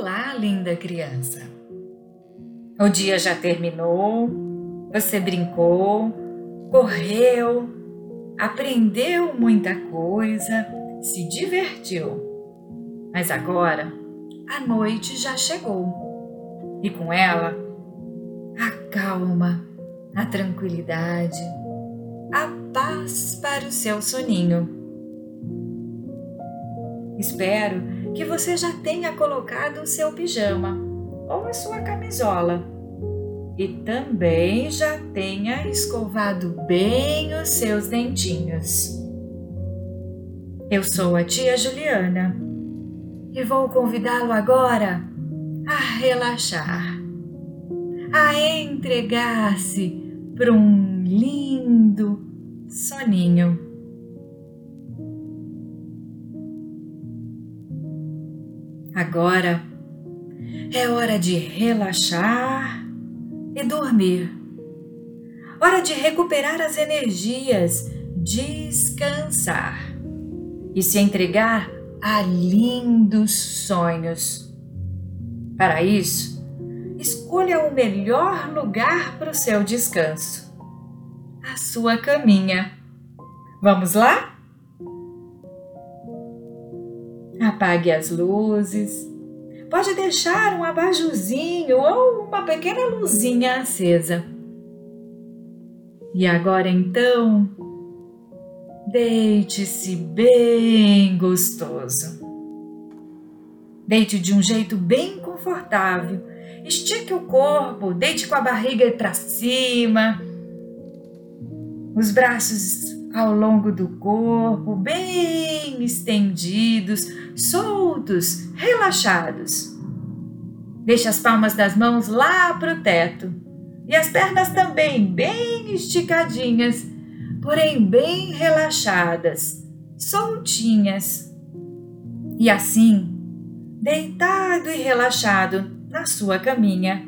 Olá, linda criança! O dia já terminou, você brincou, correu, aprendeu muita coisa, se divertiu. Mas agora a noite já chegou e com ela a calma, a tranquilidade, a paz para o seu soninho. Espero que você já tenha colocado o seu pijama ou a sua camisola e também já tenha escovado bem os seus dentinhos. Eu sou a tia Juliana e vou convidá-lo agora a relaxar, a entregar-se para um lindo soninho. Agora é hora de relaxar e dormir. Hora de recuperar as energias, descansar e se entregar a lindos sonhos. Para isso, escolha o melhor lugar para o seu descanso a sua caminha. Vamos lá? Apague as luzes. Pode deixar um abajurzinho ou uma pequena luzinha acesa. E agora então, deite-se bem gostoso. Deite de um jeito bem confortável. Estique o corpo, deite com a barriga para cima, os braços ao longo do corpo, bem estendidos, soltos, relaxados. Deixe as palmas das mãos lá para o teto e as pernas também bem esticadinhas, porém bem relaxadas, soltinhas. E assim, deitado e relaxado na sua caminha,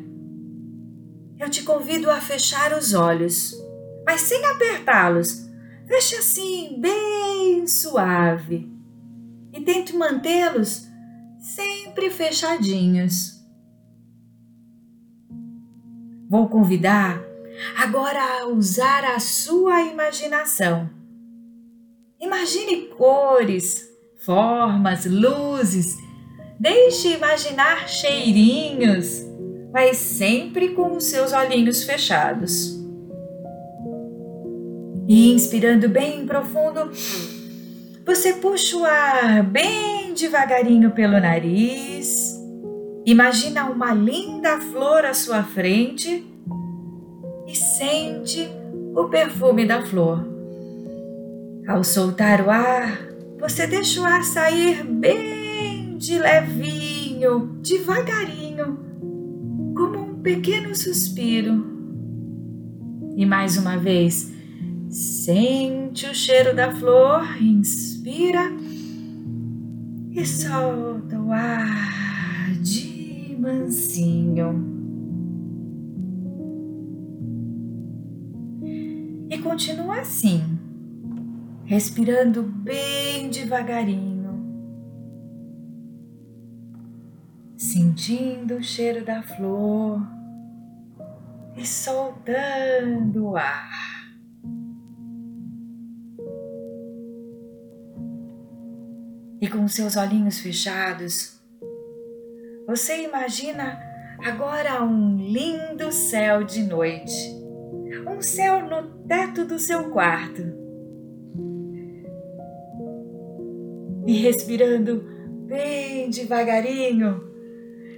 eu te convido a fechar os olhos, mas sem apertá-los Feche assim, bem suave. E tente mantê-los sempre fechadinhos. Vou convidar agora a usar a sua imaginação. Imagine cores, formas, luzes. Deixe imaginar cheirinhos, mas sempre com os seus olhinhos fechados. E inspirando bem profundo, você puxa o ar bem devagarinho pelo nariz. Imagina uma linda flor à sua frente e sente o perfume da flor. Ao soltar o ar, você deixa o ar sair bem de levinho, devagarinho, como um pequeno suspiro. E mais uma vez, Sente o cheiro da flor, inspira e solta o ar de mansinho. E continua assim, respirando bem devagarinho, sentindo o cheiro da flor e soltando o ar. E com seus olhinhos fechados, você imagina agora um lindo céu de noite, um céu no teto do seu quarto. E respirando bem devagarinho,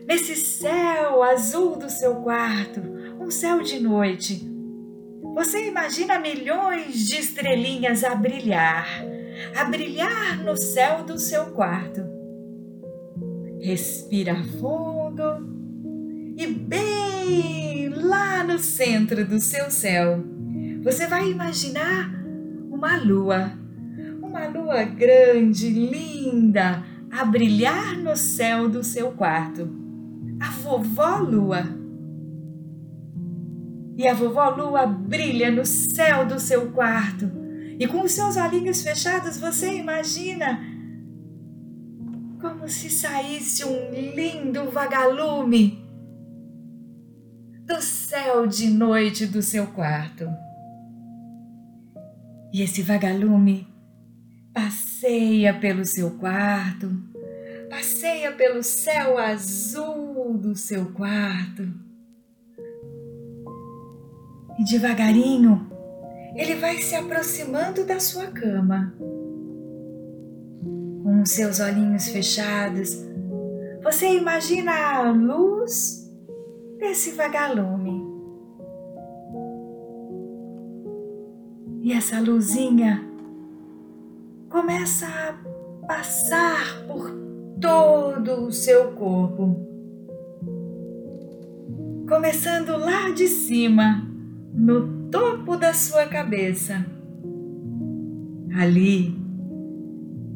nesse céu azul do seu quarto, um céu de noite, você imagina milhões de estrelinhas a brilhar a brilhar no céu do seu quarto. Respira fundo e bem lá no centro do seu céu, você vai imaginar uma lua, uma lua grande, linda, a brilhar no céu do seu quarto. A vovó lua. E a vovó lua brilha no céu do seu quarto e com os seus olhinhos fechados, você imagina como se saísse um lindo vagalume do céu de noite do seu quarto. E esse vagalume passeia pelo seu quarto, passeia pelo céu azul do seu quarto. E devagarinho ele vai se aproximando da sua cama. Com seus olhinhos fechados, você imagina a luz desse vagalume. E essa luzinha começa a passar por todo o seu corpo, começando lá de cima, no topo da sua cabeça. Ali,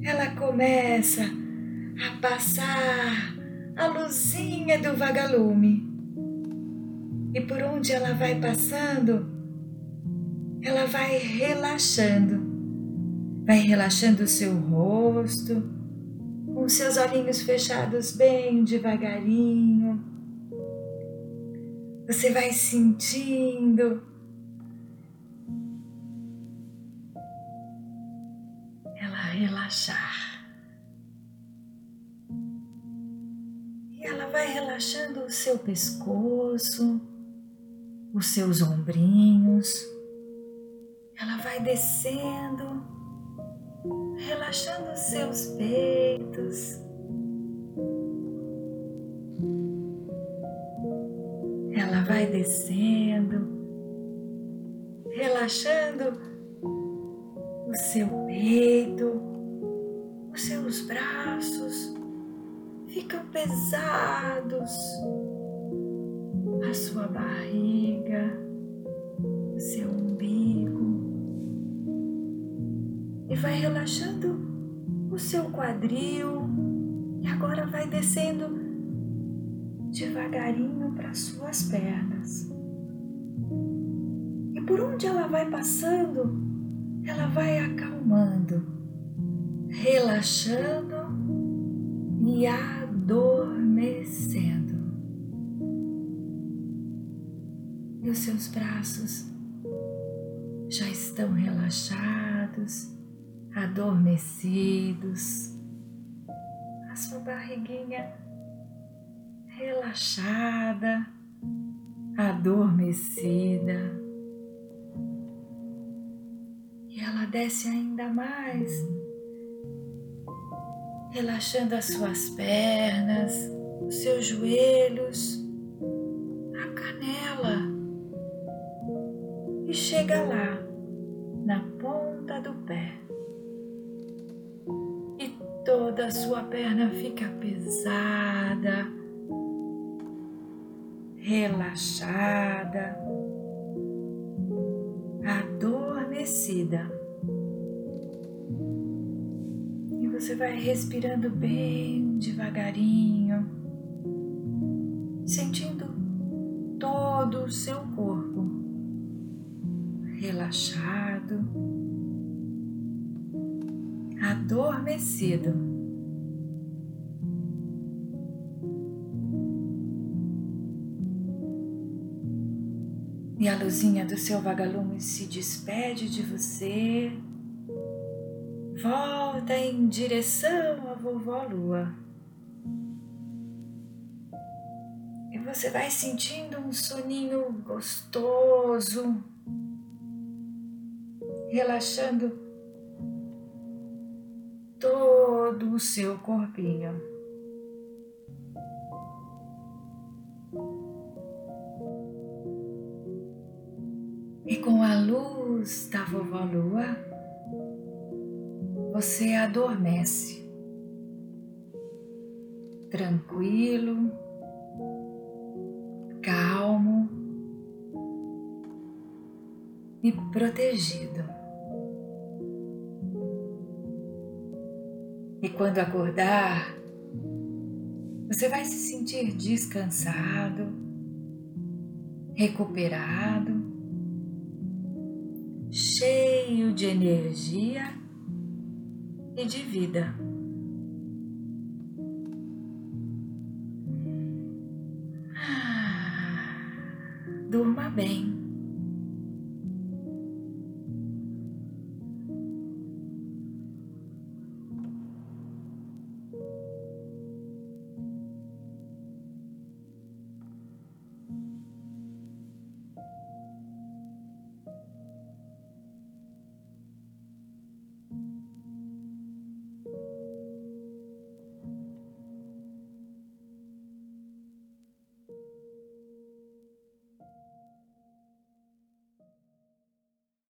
ela começa a passar a luzinha do vagalume e por onde ela vai passando, ela vai relaxando, vai relaxando o seu rosto, com seus olhinhos fechados bem devagarinho. Você vai sentindo relaxar. E ela vai relaxando o seu pescoço os seus ombrinhos. Ela vai descendo, relaxando os seus peitos. Ela vai descendo, relaxando o seu peito, braços ficam pesados. A sua barriga, seu umbigo. E vai relaxando o seu quadril. E agora vai descendo devagarinho para suas pernas. E por onde ela vai passando, ela vai acalmando, relaxando e adormecendo. e os seus braços já estão relaxados, adormecidos, a sua barriguinha relaxada, adormecida. E ela desce ainda mais, relaxando as suas pernas, os seus joelhos, a canela e chega lá, na ponta do pé. E toda a sua perna fica pesada, relaxada, adormecida. Você vai respirando bem devagarinho, sentindo todo o seu corpo relaxado, adormecido. E a luzinha do seu vagalume se despede de você, volta em direção à vovó Lua. E você vai sentindo um soninho gostoso, relaxando todo o seu corpinho. E com a luz da vovó Lua, você adormece, tranquilo, calmo. E protegido. E quando acordar, você vai se sentir descansado, recuperado, cheio de energia e de vida. Ah, durma bem.